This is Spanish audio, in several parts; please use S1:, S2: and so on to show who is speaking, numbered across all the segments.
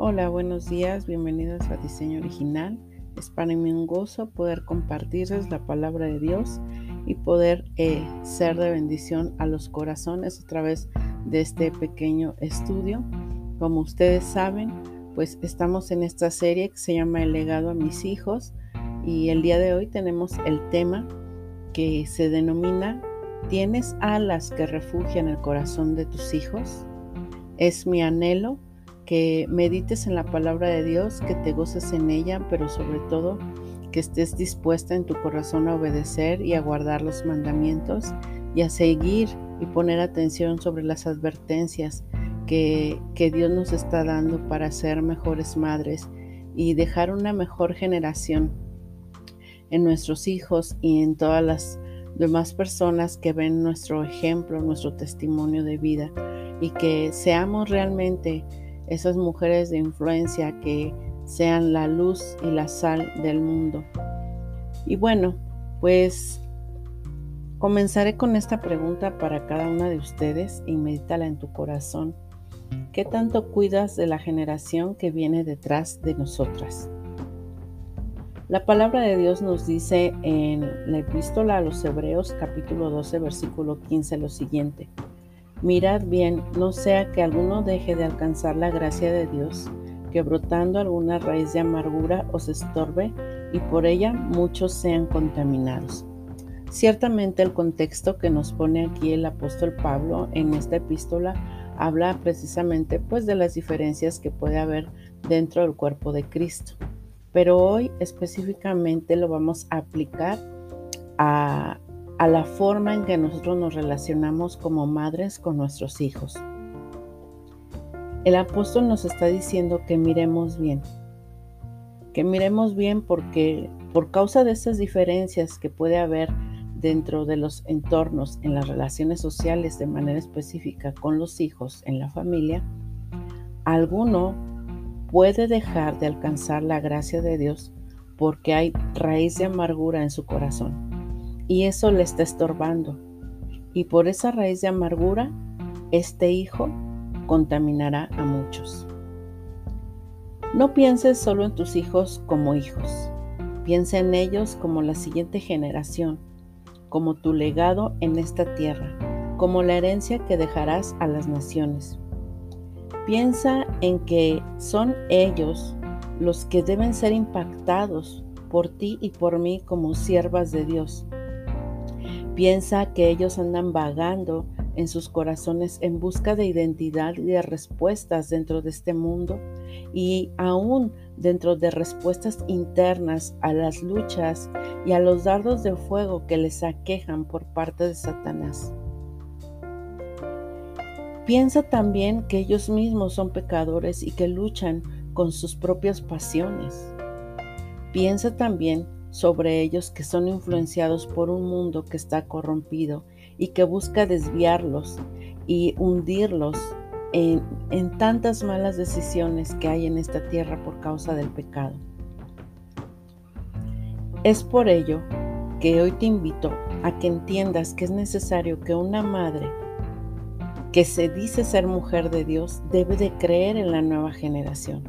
S1: Hola, buenos días, bienvenidos a Diseño Original. Es para mí un gozo poder compartirles la palabra de Dios y poder eh, ser de bendición a los corazones a través de este pequeño estudio. Como ustedes saben, pues estamos en esta serie que se llama El legado a mis hijos y el día de hoy tenemos el tema que se denomina ¿Tienes alas que refugian el corazón de tus hijos? Es mi anhelo que medites en la palabra de Dios, que te goces en ella, pero sobre todo que estés dispuesta en tu corazón a obedecer y a guardar los mandamientos y a seguir y poner atención sobre las advertencias que, que Dios nos está dando para ser mejores madres y dejar una mejor generación en nuestros hijos y en todas las demás personas que ven nuestro ejemplo, nuestro testimonio de vida y que seamos realmente esas mujeres de influencia que sean la luz y la sal del mundo. Y bueno, pues comenzaré con esta pregunta para cada una de ustedes y medítala en tu corazón. ¿Qué tanto cuidas de la generación que viene detrás de nosotras? La palabra de Dios nos dice en la epístola a los Hebreos capítulo 12 versículo 15 lo siguiente. Mirad bien, no sea que alguno deje de alcanzar la gracia de Dios, que brotando alguna raíz de amargura os estorbe y por ella muchos sean contaminados. Ciertamente el contexto que nos pone aquí el apóstol Pablo en esta epístola habla precisamente pues de las diferencias que puede haber dentro del cuerpo de Cristo. Pero hoy específicamente lo vamos a aplicar a, a la forma en que nosotros nos relacionamos como madres con nuestros hijos. El apóstol nos está diciendo que miremos bien, que miremos bien porque por causa de esas diferencias que puede haber dentro de los entornos, en las relaciones sociales de manera específica con los hijos, en la familia, alguno puede dejar de alcanzar la gracia de Dios porque hay raíz de amargura en su corazón y eso le está estorbando. Y por esa raíz de amargura, este hijo contaminará a muchos. No pienses solo en tus hijos como hijos. Piensa en ellos como la siguiente generación, como tu legado en esta tierra, como la herencia que dejarás a las naciones. Piensa en que son ellos los que deben ser impactados por ti y por mí como siervas de Dios Piensa que ellos andan vagando en sus corazones en busca de identidad y de respuestas dentro de este mundo y aún dentro de respuestas internas a las luchas y a los dardos de fuego que les aquejan por parte de Satanás. Piensa también que ellos mismos son pecadores y que luchan con sus propias pasiones. Piensa también sobre ellos que son influenciados por un mundo que está corrompido y que busca desviarlos y hundirlos en, tantas malas decisiones que hay en esta tierra por causa del pecado. Es por ello que hoy te invito a que entiendas que es necesario que una madre que se dice ser mujer de Dios debe de creer en la nueva generación,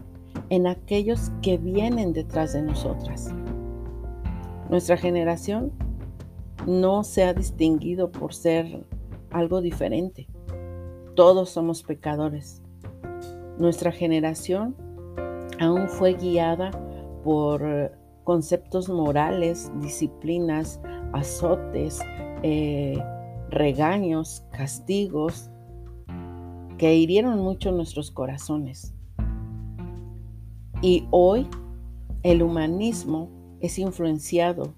S1: en aquellos que vienen detrás de nosotras. Nuestra generación no se ha distinguido por ser algo diferente. Todos somos pecadores. Nuestra generación aún fue guiada por conceptos morales, disciplinas, azotes, eh, regaños, castigos, que hirieron mucho nuestros corazones. Y hoy el humanismo es influenciado,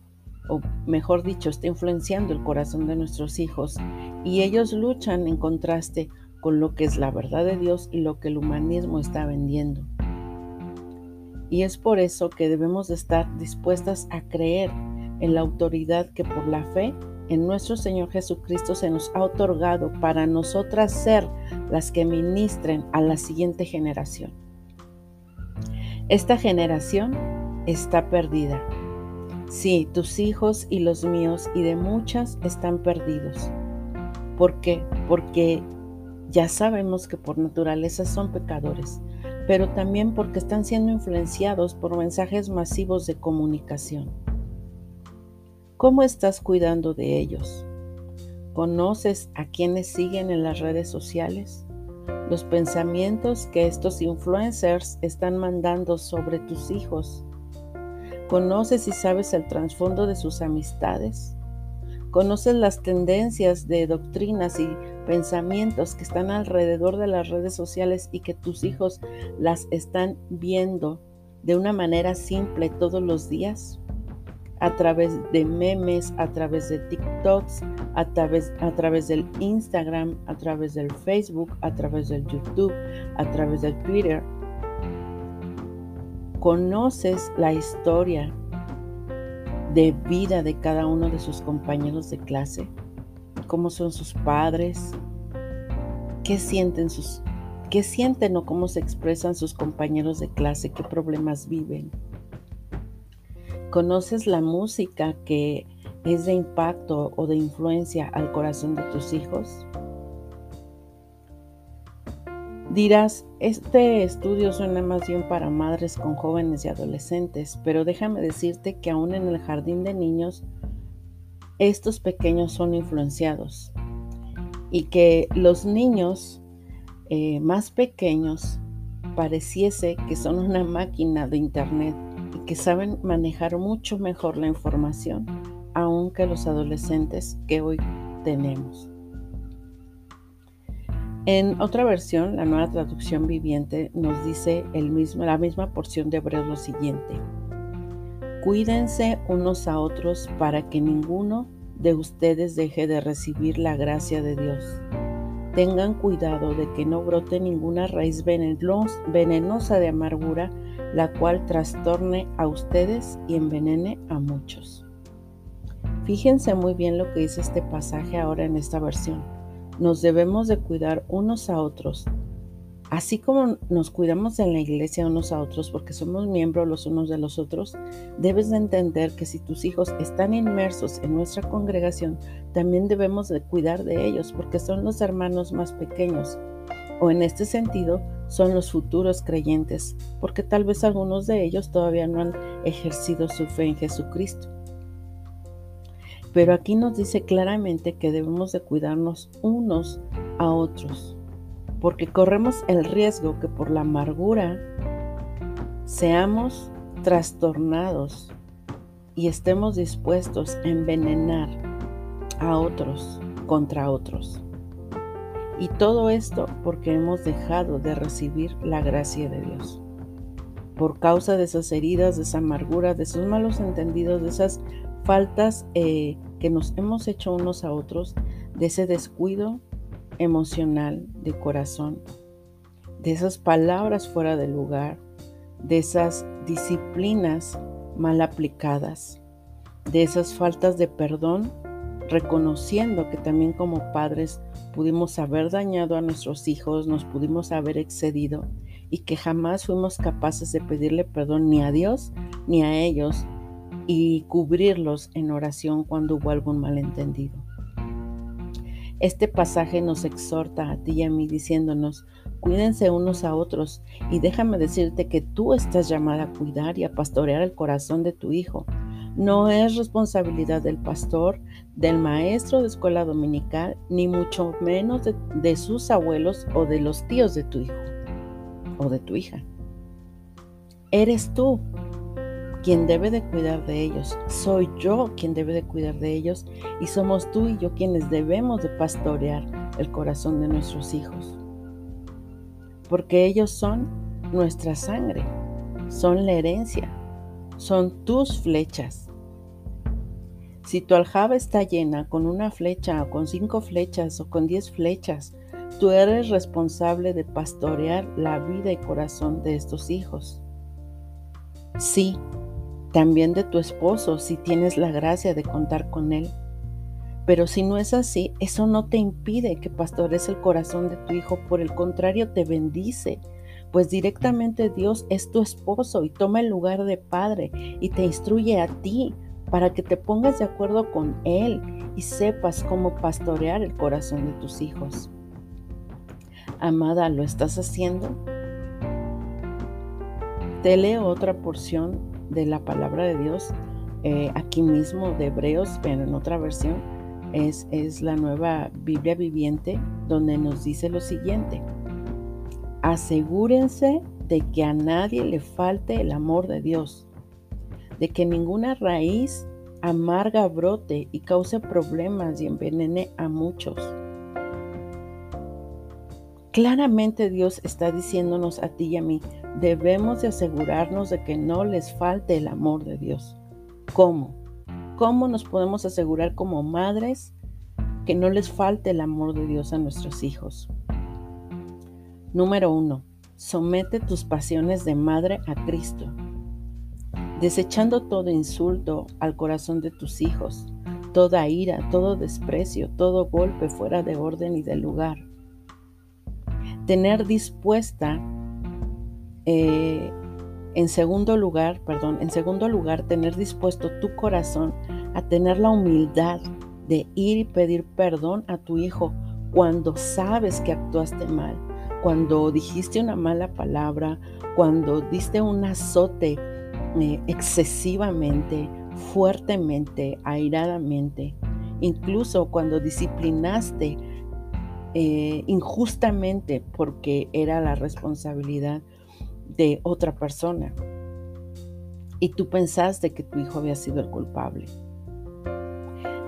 S1: o mejor dicho, está influenciando el corazón de nuestros hijos y ellos luchan en contraste con lo que es la verdad de Dios y lo que el humanismo está vendiendo. Y es por eso que debemos estar dispuestas a creer en la autoridad que por la fe en nuestro Señor Jesucristo se nos ha otorgado para nosotras ser las que ministren a la siguiente generación. Esta generación está perdida. Sí, tus hijos y los míos y de muchas están perdidos. ¿Por qué? Porque ya sabemos que por naturaleza son pecadores. pero también porque están siendo influenciados por mensajes masivos de comunicación. ¿Cómo estás cuidando de ellos? ¿Conoces a quienes siguen en las redes sociales? Los pensamientos que estos influencers están mandando sobre tus hijos. ¿Conoces y sabes el trasfondo de sus amistades? ¿Conoces las tendencias de doctrinas y pensamientos que están alrededor de las redes sociales y que tus hijos las están viendo de una manera simple todos los días? a través de memes, a través de TikToks, a través, a través del Instagram, a través del Facebook, a través del YouTube, a través del Twitter. Conoces la historia de vida de cada uno de sus compañeros de clase, cómo son sus padres, qué sienten sus qué sienten o cómo se expresan sus compañeros de clase, qué problemas viven. ¿Conoces la música que es de impacto o de influencia al corazón de tus hijos? Dirás, este estudio suena más bien para madres con jóvenes y adolescentes, pero déjame decirte que aún en el jardín de niños, estos pequeños son influenciados y que los niños eh, más pequeños pareciese que son una máquina de internet y que saben manejar mucho mejor la información, aún que los adolescentes que hoy tenemos. En otra versión, la nueva traducción viviente nos dice el mismo, la misma porción de Hebreos lo siguiente. Cuídense unos a otros para que ninguno de ustedes deje de recibir la gracia de Dios. Tengan cuidado de que no brote ninguna raíz venenosa de amargura la cual trastorne a ustedes y envenene a muchos. Fíjense muy bien lo que dice este pasaje ahora en esta versión. Nos debemos de cuidar unos a otros, así como nos cuidamos en la iglesia unos a otros porque somos miembros los unos de los otros, debes de entender que si tus hijos están inmersos en nuestra congregación, también debemos de cuidar de ellos porque son los hermanos más pequeños. O en este sentido, son los futuros creyentes, porque tal vez algunos de ellos todavía no han ejercido su fe en Jesucristo. Pero aquí nos dice claramente que debemos de cuidarnos unos a otros, porque corremos el riesgo que por la amargura seamos trastornados y estemos dispuestos a envenenar a otros contra otros. Y todo esto porque hemos dejado de recibir la gracia de Dios. Por causa de esas heridas, de esa amargura, de esos malos entendidos, de esas faltas eh, que nos hemos hecho unos a otros, de ese descuido emocional de corazón, de esas palabras fuera del lugar, de esas disciplinas mal aplicadas, de esas faltas de perdón, reconociendo que también como padres pudimos haber dañado a nuestros hijos, nos pudimos haber excedido y que jamás fuimos capaces de pedirle perdón ni a Dios ni a ellos y cubrirlos en oración cuando hubo algún malentendido. Este pasaje nos exhorta a ti y a mí diciéndonos, cuídense unos a otros y déjame decirte que tú estás llamada a cuidar y a pastorear el corazón de tu hijo no es responsabilidad del pastor, del maestro de escuela dominical, ni mucho menos de, sus abuelos o de los tíos de tu hijo o de tu hija. Eres tú quien debe de cuidar de ellos. Soy yo quien debe de cuidar de ellos y somos tú y yo quienes debemos de pastorear el corazón de nuestros hijos. Porque ellos son nuestra sangre, son la herencia son tus flechas. Si tu aljaba está llena con una flecha o con cinco flechas o con diez flechas, tú eres responsable de pastorear la vida y corazón de estos hijos. Sí, también de tu esposo si tienes la gracia de contar con él. Pero si no es así, eso no te impide que pastores el corazón de tu hijo, por el contrario te bendice pues directamente Dios es tu esposo y toma el lugar de padre y te instruye a ti para que te pongas de acuerdo con Él y sepas cómo pastorear el corazón de tus hijos. Amada, ¿lo estás haciendo? Te leo otra porción de la palabra de Dios eh, aquí mismo de Hebreos, pero en otra versión. Es, es la nueva Biblia viviente donde nos dice lo siguiente. Asegúrense de que a nadie le falte el amor de Dios, de que ninguna raíz amarga brote y cause problemas y envenene a muchos. Claramente Dios está diciéndonos a ti y a mí, debemos de asegurarnos de que no les falte el amor de Dios. ¿Cómo? ¿Cómo nos podemos asegurar como madres que no les falte el amor de Dios a nuestros hijos? Número uno, somete tus pasiones de madre a Cristo, desechando todo insulto al corazón de tus hijos, toda ira, todo desprecio, todo golpe fuera de orden y de lugar tener dispuesta, eh, en segundo lugar, perdón, en segundo lugar, tener dispuesto tu corazón a tener la humildad de ir y pedir perdón a tu hijo cuando sabes que actuaste mal, cuando dijiste una mala palabra, cuando diste un azote eh, excesivamente, fuertemente, airadamente, incluso cuando disciplinaste eh, injustamente porque era la responsabilidad de otra persona. Y tú pensaste que tu hijo había sido el culpable.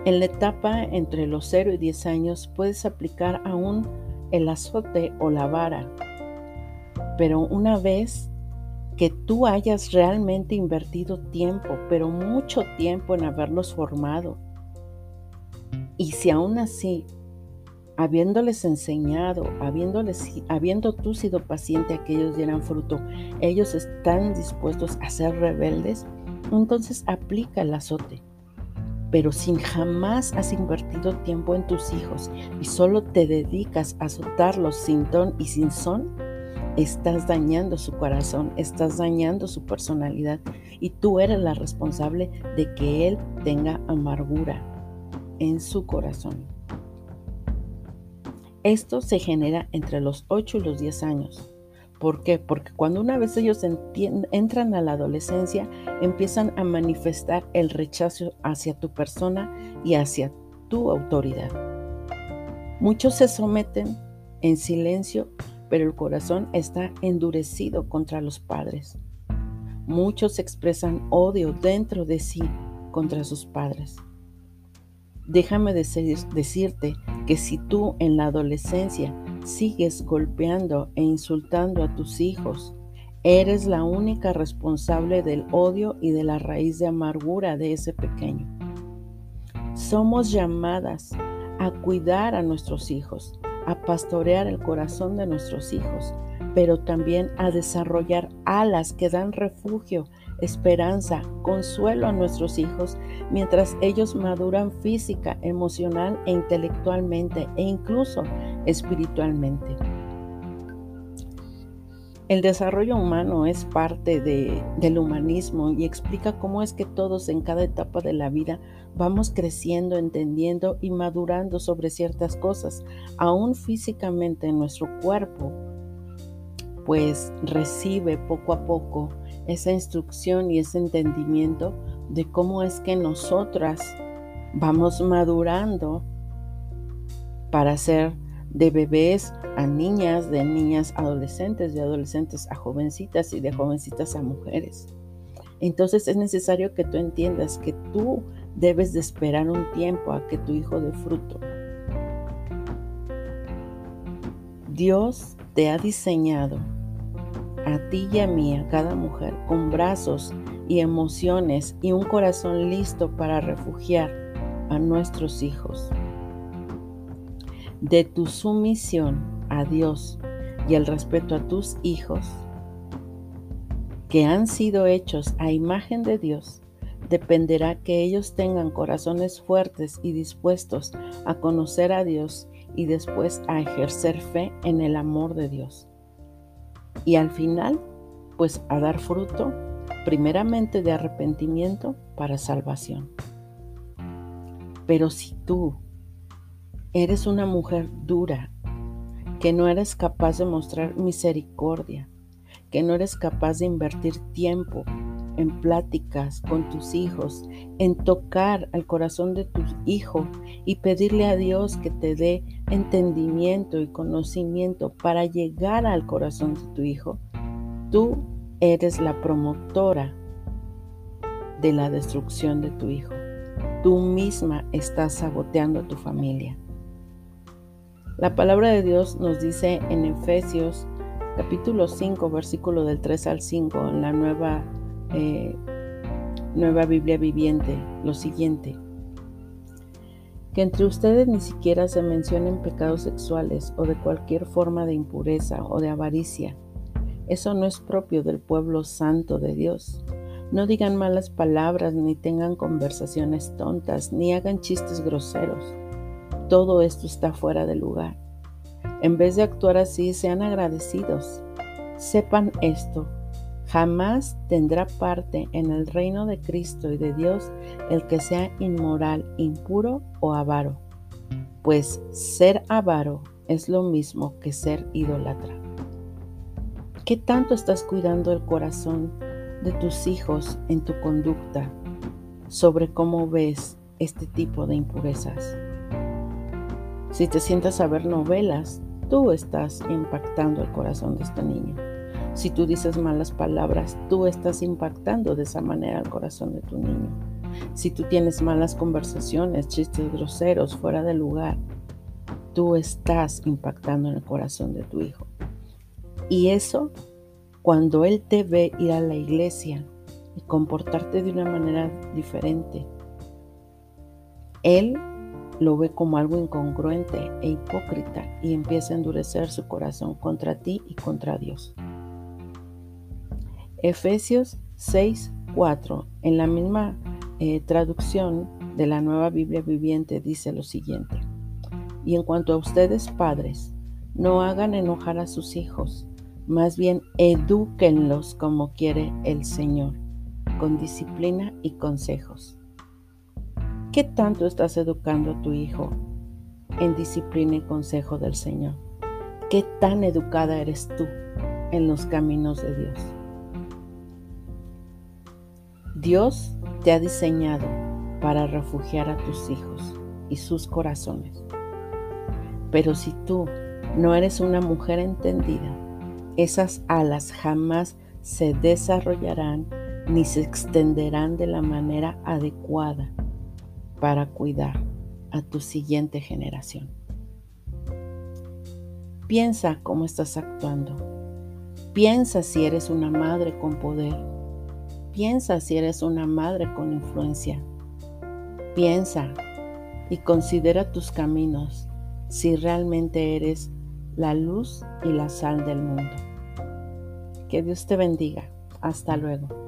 S1: En la etapa entre los 0 y 10 años puedes aplicar aún el azote o la vara, pero una vez que tú hayas realmente invertido tiempo, pero mucho tiempo en haberlos formado, y si aún así habiéndoles enseñado, habiéndoles, habiendo tú sido paciente a que ellos dieran fruto, ellos están dispuestos a ser rebeldes, entonces aplica el azote. Pero si jamás has invertido tiempo en tus hijos y solo te dedicas a azotarlos sin ton y sin son, estás dañando su corazón, estás dañando su personalidad y tú eres la responsable de que él tenga amargura en su corazón. Esto se genera entre los 8 y los 10 años. ¿Por qué? Porque cuando una vez ellos entran a la adolescencia, empiezan a manifestar el rechazo hacia tu persona y hacia tu autoridad. Muchos se someten en silencio, pero el corazón está endurecido contra los padres. Muchos expresan odio dentro de sí contra sus padres. Déjame decirte que si tú en la adolescencia sigues golpeando e insultando a tus hijos, eres la única responsable del odio y de la raíz de amargura de ese pequeño. Somos llamadas a cuidar a nuestros hijos, a pastorear el corazón de nuestros hijos, pero también a desarrollar alas que dan refugio esperanza, consuelo a nuestros hijos mientras ellos maduran física, emocional e intelectualmente e incluso espiritualmente. El desarrollo humano es parte del humanismo y explica cómo es que todos en cada etapa de la vida vamos creciendo, entendiendo y madurando sobre ciertas cosas, aún físicamente en nuestro cuerpo, pues recibe poco a poco esa instrucción y ese entendimiento de cómo es que nosotras vamos madurando para ser de bebés a niñas, de niñas a adolescentes, de adolescentes a jovencitas y de jovencitas a mujeres. Entonces es necesario que tú entiendas que tú debes de esperar un tiempo a que tu hijo dé fruto. Dios te ha diseñado a ti y a mí, a cada mujer, con brazos y emociones y un corazón listo para refugiar a nuestros hijos. De tu sumisión a Dios y el respeto a tus hijos, que han sido hechos a imagen de Dios, dependerá que ellos tengan corazones fuertes y dispuestos a conocer a Dios y después a ejercer fe en el amor de Dios y al final, pues a dar fruto, primeramente de arrepentimiento para salvación. Pero si tú eres una mujer dura, que no eres capaz de mostrar misericordia, que no eres capaz de invertir tiempo en pláticas con tus hijos, en tocar al corazón de tu hijo y pedirle a Dios que te dé entendimiento y conocimiento para llegar al corazón de tu hijo, tú eres la promotora de la destrucción de tu hijo. Tú misma estás saboteando a tu familia. La palabra de Dios nos dice en Efesios capítulo 5, versículo del 3 al 5, en la nueva, eh, nueva Biblia viviente, lo siguiente. Que entre ustedes ni siquiera se mencionen pecados sexuales o de cualquier forma de impureza o de avaricia. Eso no es propio del pueblo santo de Dios. No digan malas palabras, ni tengan conversaciones tontas, ni hagan chistes groseros. Todo esto está fuera de lugar. En vez de actuar así, sean agradecidos. Sepan esto, jamás tendrá parte en el reino de Cristo y de Dios el que sea inmoral, impuro o avaro, pues ser avaro es lo mismo que ser idólatra. ¿Qué tanto estás cuidando el corazón de tus hijos en tu conducta sobre cómo ves este tipo de impurezas? Si te sientas a ver novelas, tú estás impactando el corazón de este niño. Si tú dices malas palabras, tú estás impactando de esa manera el corazón de tu niño. Si tú tienes malas conversaciones, chistes groseros, fuera de lugar, tú estás impactando en el corazón de tu hijo. Y eso, cuando él te ve ir a la iglesia y comportarte de una manera diferente, él lo ve como algo incongruente e hipócrita y empieza a endurecer su corazón contra ti y contra Dios. Efesios 6:4, en la misma eh, traducción de la nueva Biblia viviente, dice lo siguiente. Y en cuanto a ustedes padres, no hagan enojar a sus hijos, más bien edúquenlos como quiere el Señor, con disciplina y consejos ¿Qué tanto estás educando a tu hijo en disciplina y consejo del Señor? ¿Qué tan educada eres tú en los caminos de Dios? Dios te ha diseñado para refugiar a tus hijos y sus corazones. Pero si tú no eres una mujer entendida, esas alas jamás se desarrollarán ni se extenderán de la manera adecuada para cuidar a tu siguiente generación. Piensa cómo estás actuando. Piensa si eres una madre con poder. Piensa si eres una madre con influencia. Piensa y considera tus caminos si realmente eres la luz y la sal del mundo. Que Dios te bendiga. Hasta luego.